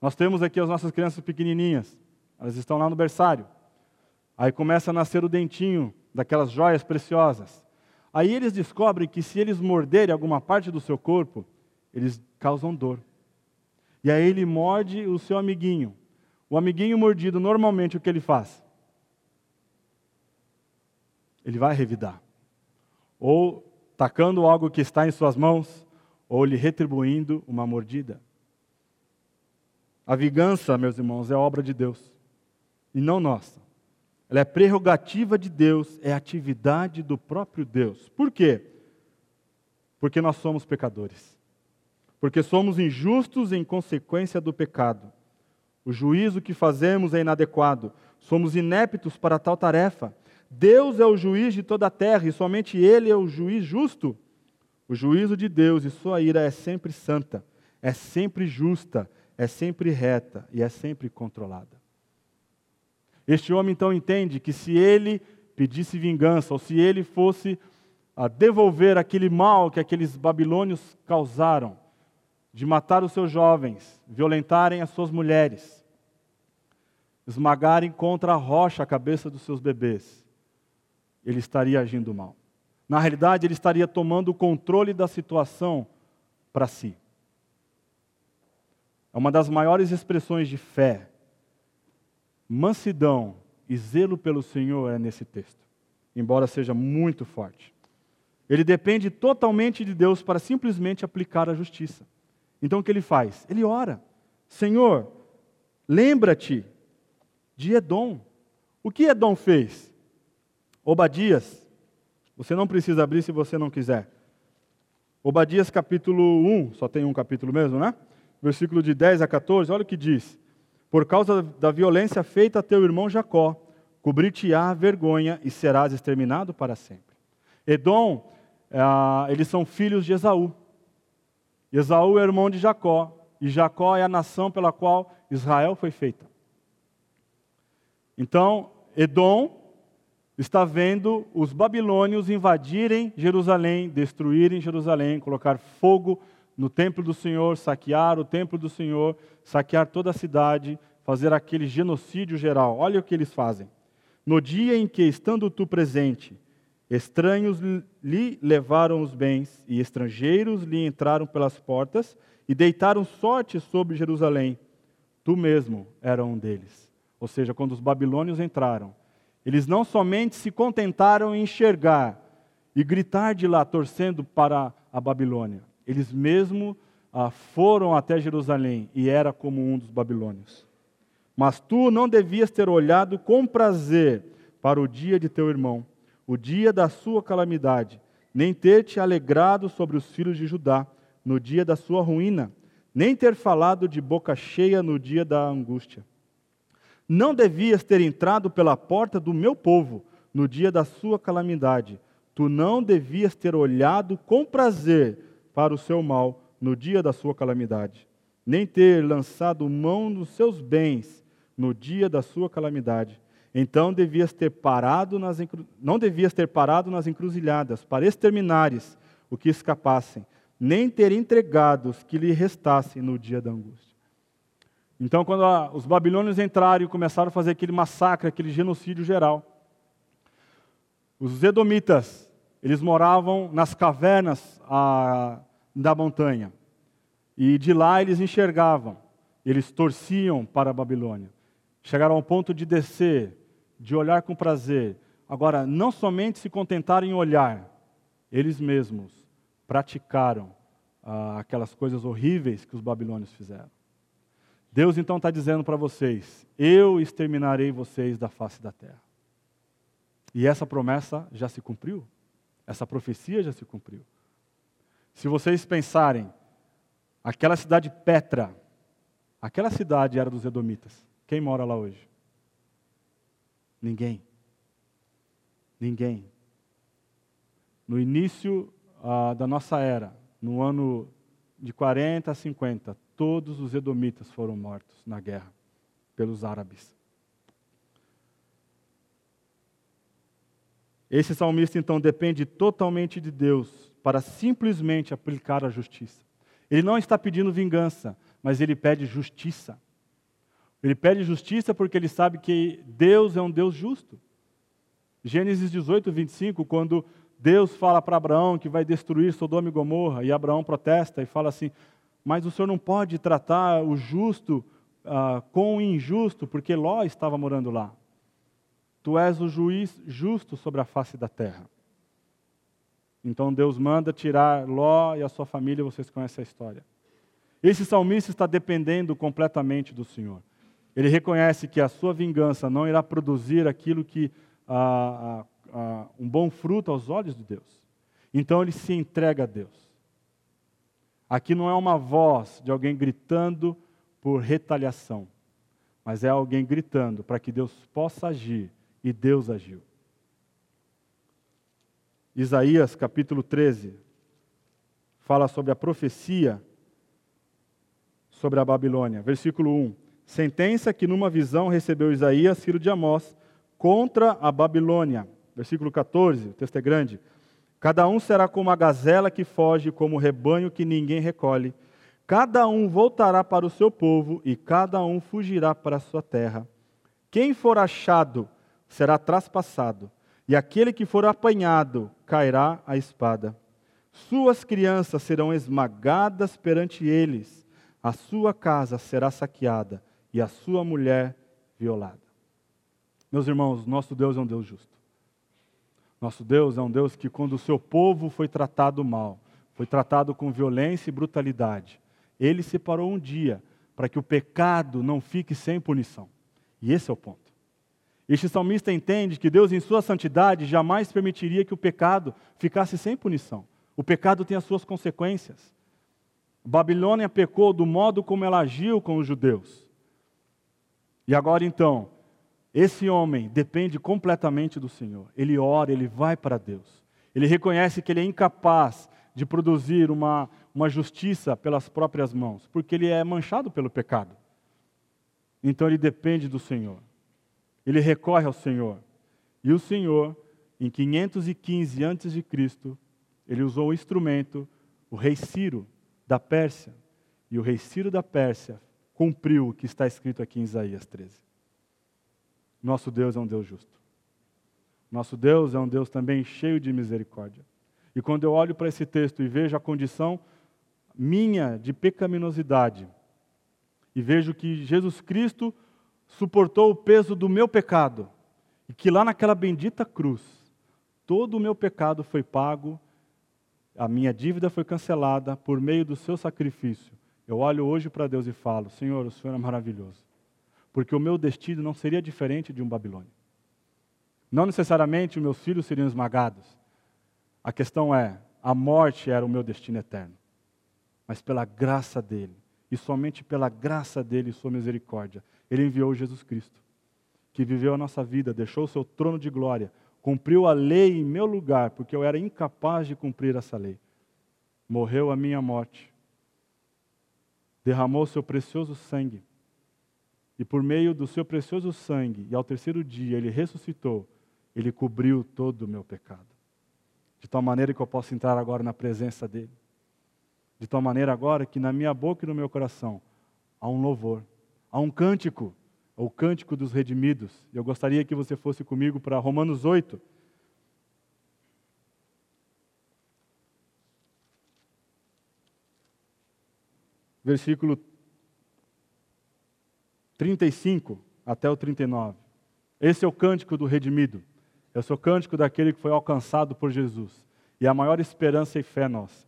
Nós temos aqui as nossas crianças pequenininhas, elas estão lá no berçário. Aí começa a nascer o dentinho daquelas joias preciosas. Aí eles descobrem que se eles morderem alguma parte do seu corpo, eles causam dor. E aí ele morde o seu amiguinho. O amiguinho mordido, normalmente o que ele faz? Ele vai revidar. Ou tacando algo que está em suas mãos, ou lhe retribuindo uma mordida. A vingança, meus irmãos, é obra de Deus e não nossa. Ela é prerrogativa de Deus, é atividade do próprio Deus. Por quê? Porque nós somos pecadores. Porque somos injustos em consequência do pecado. O juízo que fazemos é inadequado. Somos ineptos para tal tarefa. Deus é o juiz de toda a terra e somente Ele é o juiz justo. O juízo de Deus e sua ira é sempre santa, é sempre justa, é sempre reta e é sempre controlada. Este homem então entende que se ele pedisse vingança, ou se ele fosse a devolver aquele mal que aqueles babilônios causaram, de matar os seus jovens, violentarem as suas mulheres, esmagarem contra a rocha a cabeça dos seus bebês, ele estaria agindo mal. Na realidade, ele estaria tomando o controle da situação para si. É uma das maiores expressões de fé mansidão e zelo pelo Senhor é nesse texto, embora seja muito forte. Ele depende totalmente de Deus para simplesmente aplicar a justiça. Então o que ele faz? Ele ora: Senhor, lembra-te de Edom. O que Edom fez? Obadias, você não precisa abrir se você não quiser. Obadias capítulo 1, só tem um capítulo mesmo, né? Versículo de 10 a 14, olha o que diz por causa da violência feita a teu irmão Jacó, cobrir-te-á vergonha e serás exterminado para sempre. Edom, ah, eles são filhos de Esaú. Esaú é irmão de Jacó, e Jacó é a nação pela qual Israel foi feita. Então, Edom está vendo os babilônios invadirem Jerusalém, destruírem Jerusalém, colocar fogo no templo do Senhor, saquear o templo do Senhor, saquear toda a cidade, fazer aquele genocídio geral. Olha o que eles fazem. No dia em que, estando tu presente, estranhos lhe levaram os bens e estrangeiros lhe entraram pelas portas e deitaram sorte sobre Jerusalém, tu mesmo era um deles. Ou seja, quando os babilônios entraram, eles não somente se contentaram em enxergar e gritar de lá, torcendo para a Babilônia, eles mesmo ah, foram até Jerusalém e era como um dos babilônios. Mas tu não devias ter olhado com prazer para o dia de teu irmão, o dia da sua calamidade, nem ter te alegrado sobre os filhos de Judá no dia da sua ruína, nem ter falado de boca cheia no dia da angústia. Não devias ter entrado pela porta do meu povo no dia da sua calamidade. Tu não devias ter olhado com prazer para o seu mal no dia da sua calamidade, nem ter lançado mão nos seus bens no dia da sua calamidade. Então devias ter parado nas não devias ter parado nas encruzilhadas para exterminares o que escapassem, nem ter entregado os que lhe restassem no dia da angústia. Então, quando a, os babilônios entraram e começaram a fazer aquele massacre, aquele genocídio geral, Os edomitas, eles moravam nas cavernas a, da montanha. E de lá eles enxergavam, eles torciam para a Babilônia. Chegaram ao ponto de descer, de olhar com prazer. Agora, não somente se contentaram em olhar, eles mesmos praticaram ah, aquelas coisas horríveis que os babilônios fizeram. Deus então está dizendo para vocês: Eu exterminarei vocês da face da terra. E essa promessa já se cumpriu. Essa profecia já se cumpriu. Se vocês pensarem, aquela cidade Petra, aquela cidade era dos Edomitas. Quem mora lá hoje? Ninguém. Ninguém. No início ah, da nossa era, no ano de 40 a 50, todos os edomitas foram mortos na guerra pelos árabes. Esse salmista então depende totalmente de Deus para simplesmente aplicar a justiça. Ele não está pedindo vingança, mas ele pede justiça. Ele pede justiça porque ele sabe que Deus é um Deus justo. Gênesis 18, 25, quando Deus fala para Abraão que vai destruir Sodoma e Gomorra, e Abraão protesta e fala assim: Mas o senhor não pode tratar o justo uh, com o injusto, porque Ló estava morando lá. Tu és o juiz justo sobre a face da terra. Então Deus manda tirar Ló e a sua família, vocês conhecem a história. Esse salmista está dependendo completamente do Senhor. Ele reconhece que a sua vingança não irá produzir aquilo que ah, ah, um bom fruto aos olhos de Deus. Então ele se entrega a Deus. Aqui não é uma voz de alguém gritando por retaliação, mas é alguém gritando para que Deus possa agir, e Deus agiu. Isaías capítulo 13 fala sobre a profecia sobre a Babilônia. Versículo 1. Sentença que numa visão recebeu Isaías, filho de Amós, contra a Babilônia versículo 14, o texto é grande. Cada um será como a gazela que foge, como o rebanho que ninguém recolhe. Cada um voltará para o seu povo e cada um fugirá para a sua terra. Quem for achado será traspassado, e aquele que for apanhado cairá a espada. Suas crianças serão esmagadas perante eles, a sua casa será saqueada e a sua mulher violada. Meus irmãos, nosso Deus é um Deus justo. Nosso Deus é um Deus que, quando o seu povo foi tratado mal, foi tratado com violência e brutalidade, ele separou um dia para que o pecado não fique sem punição. E esse é o ponto. Este salmista entende que Deus, em sua santidade, jamais permitiria que o pecado ficasse sem punição. O pecado tem as suas consequências. Babilônia pecou do modo como ela agiu com os judeus. E agora então, esse homem depende completamente do Senhor. Ele ora, ele vai para Deus. Ele reconhece que ele é incapaz de produzir uma, uma justiça pelas próprias mãos, porque ele é manchado pelo pecado. Então ele depende do Senhor. Ele recorre ao Senhor. E o Senhor, em 515 a.C., ele usou o instrumento, o rei Ciro da Pérsia. E o rei Ciro da Pérsia cumpriu o que está escrito aqui em Isaías 13. Nosso Deus é um Deus justo. Nosso Deus é um Deus também cheio de misericórdia. E quando eu olho para esse texto e vejo a condição minha de pecaminosidade, e vejo que Jesus Cristo suportou o peso do meu pecado, e que lá naquela bendita cruz, todo o meu pecado foi pago, a minha dívida foi cancelada por meio do seu sacrifício. Eu olho hoje para Deus e falo: Senhor, o Senhor é maravilhoso porque o meu destino não seria diferente de um Babilônia. Não necessariamente os meus filhos seriam esmagados. A questão é, a morte era o meu destino eterno. Mas pela graça dele, e somente pela graça dele e sua misericórdia, ele enviou Jesus Cristo, que viveu a nossa vida, deixou o seu trono de glória, cumpriu a lei em meu lugar, porque eu era incapaz de cumprir essa lei. Morreu a minha morte, derramou seu precioso sangue e por meio do seu precioso sangue, e ao terceiro dia ele ressuscitou, ele cobriu todo o meu pecado. De tal maneira que eu posso entrar agora na presença dele. De tal maneira agora que na minha boca e no meu coração há um louvor, há um cântico, o cântico dos redimidos. Eu gostaria que você fosse comigo para Romanos 8. Versículo 35 até o 39. Esse é o cântico do redimido. É o cântico daquele que foi alcançado por Jesus. E a maior esperança e fé nossa.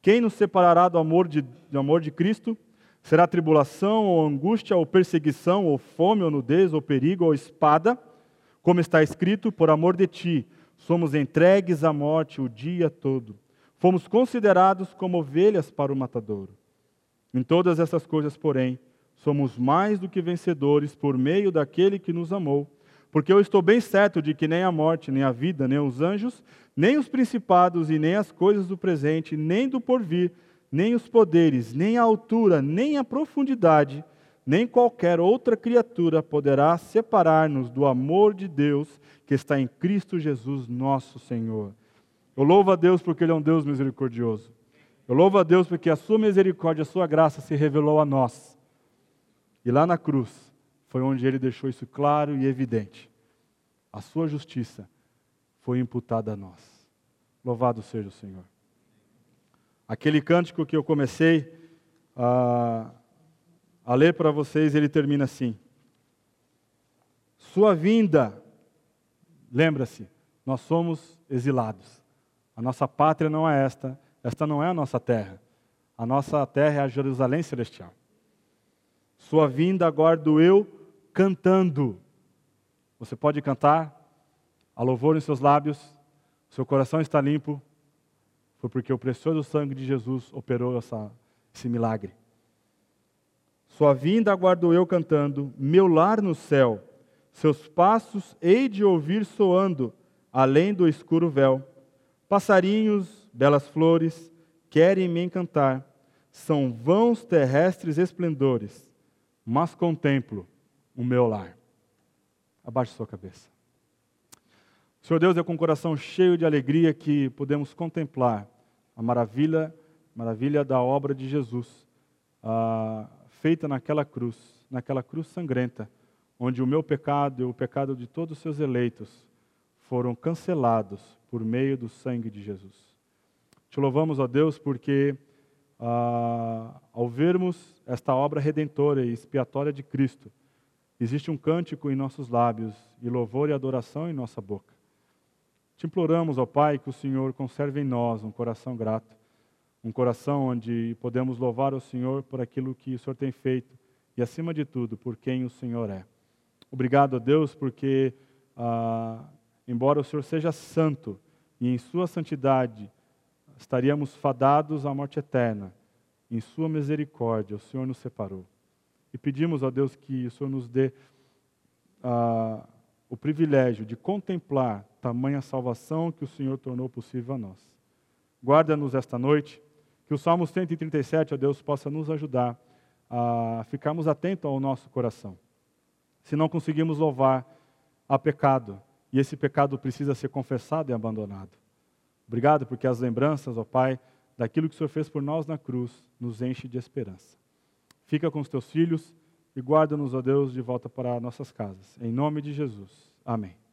Quem nos separará do amor de, do amor de Cristo? Será tribulação, ou angústia, ou perseguição, ou fome, ou nudez, ou perigo, ou espada? Como está escrito, por amor de ti, somos entregues à morte o dia todo. Fomos considerados como ovelhas para o matadouro. Em todas essas coisas, porém, somos mais do que vencedores por meio daquele que nos amou. Porque eu estou bem certo de que nem a morte, nem a vida, nem os anjos, nem os principados e nem as coisas do presente, nem do porvir, nem os poderes, nem a altura, nem a profundidade, nem qualquer outra criatura poderá separar-nos do amor de Deus que está em Cristo Jesus, nosso Senhor. Eu louvo a Deus porque Ele é um Deus misericordioso. Eu louvo a Deus porque a Sua misericórdia, a Sua graça se revelou a nós. E lá na cruz foi onde Ele deixou isso claro e evidente. A Sua justiça foi imputada a nós. Louvado seja o Senhor. Aquele cântico que eu comecei a, a ler para vocês, ele termina assim: Sua vinda, lembra-se, nós somos exilados. A nossa pátria não é esta, esta não é a nossa terra. A nossa terra é a Jerusalém celestial. Sua vinda aguardo eu cantando. Você pode cantar, a louvor em seus lábios, seu coração está limpo, foi porque o precioso sangue de Jesus operou essa, esse milagre. Sua vinda aguardo eu cantando, meu lar no céu, seus passos hei de ouvir soando, além do escuro véu. Passarinhos, belas flores, querem me encantar, são vãos terrestres esplendores, mas contemplo o meu lar. Abaixe sua cabeça. Senhor Deus, é com o coração cheio de alegria que podemos contemplar a maravilha, maravilha da obra de Jesus, feita naquela cruz, naquela cruz sangrenta, onde o meu pecado e o pecado de todos os seus eleitos foram cancelados por meio do sangue de Jesus. Te louvamos, ó Deus, porque ah, ao vermos esta obra redentora e expiatória de Cristo, existe um cântico em nossos lábios e louvor e adoração em nossa boca. Te imploramos, ó Pai, que o Senhor conserve em nós um coração grato, um coração onde podemos louvar o Senhor por aquilo que o Senhor tem feito e, acima de tudo, por quem o Senhor é. Obrigado a Deus, porque, ah, embora o Senhor seja santo e em Sua santidade estaríamos fadados à morte eterna, em Sua misericórdia o Senhor nos separou. E pedimos a Deus que o Senhor nos dê. Ah, o privilégio de contemplar tamanha salvação que o Senhor tornou possível a nós. Guarda-nos esta noite, que o Salmo 137, ó Deus, possa nos ajudar a ficarmos atentos ao nosso coração. Se não conseguimos louvar, há pecado, e esse pecado precisa ser confessado e abandonado. Obrigado, porque as lembranças, ó Pai, daquilo que o Senhor fez por nós na cruz, nos enche de esperança. Fica com os teus filhos e guarda-nos, ó Deus, de volta para nossas casas. Em nome de Jesus. Amém.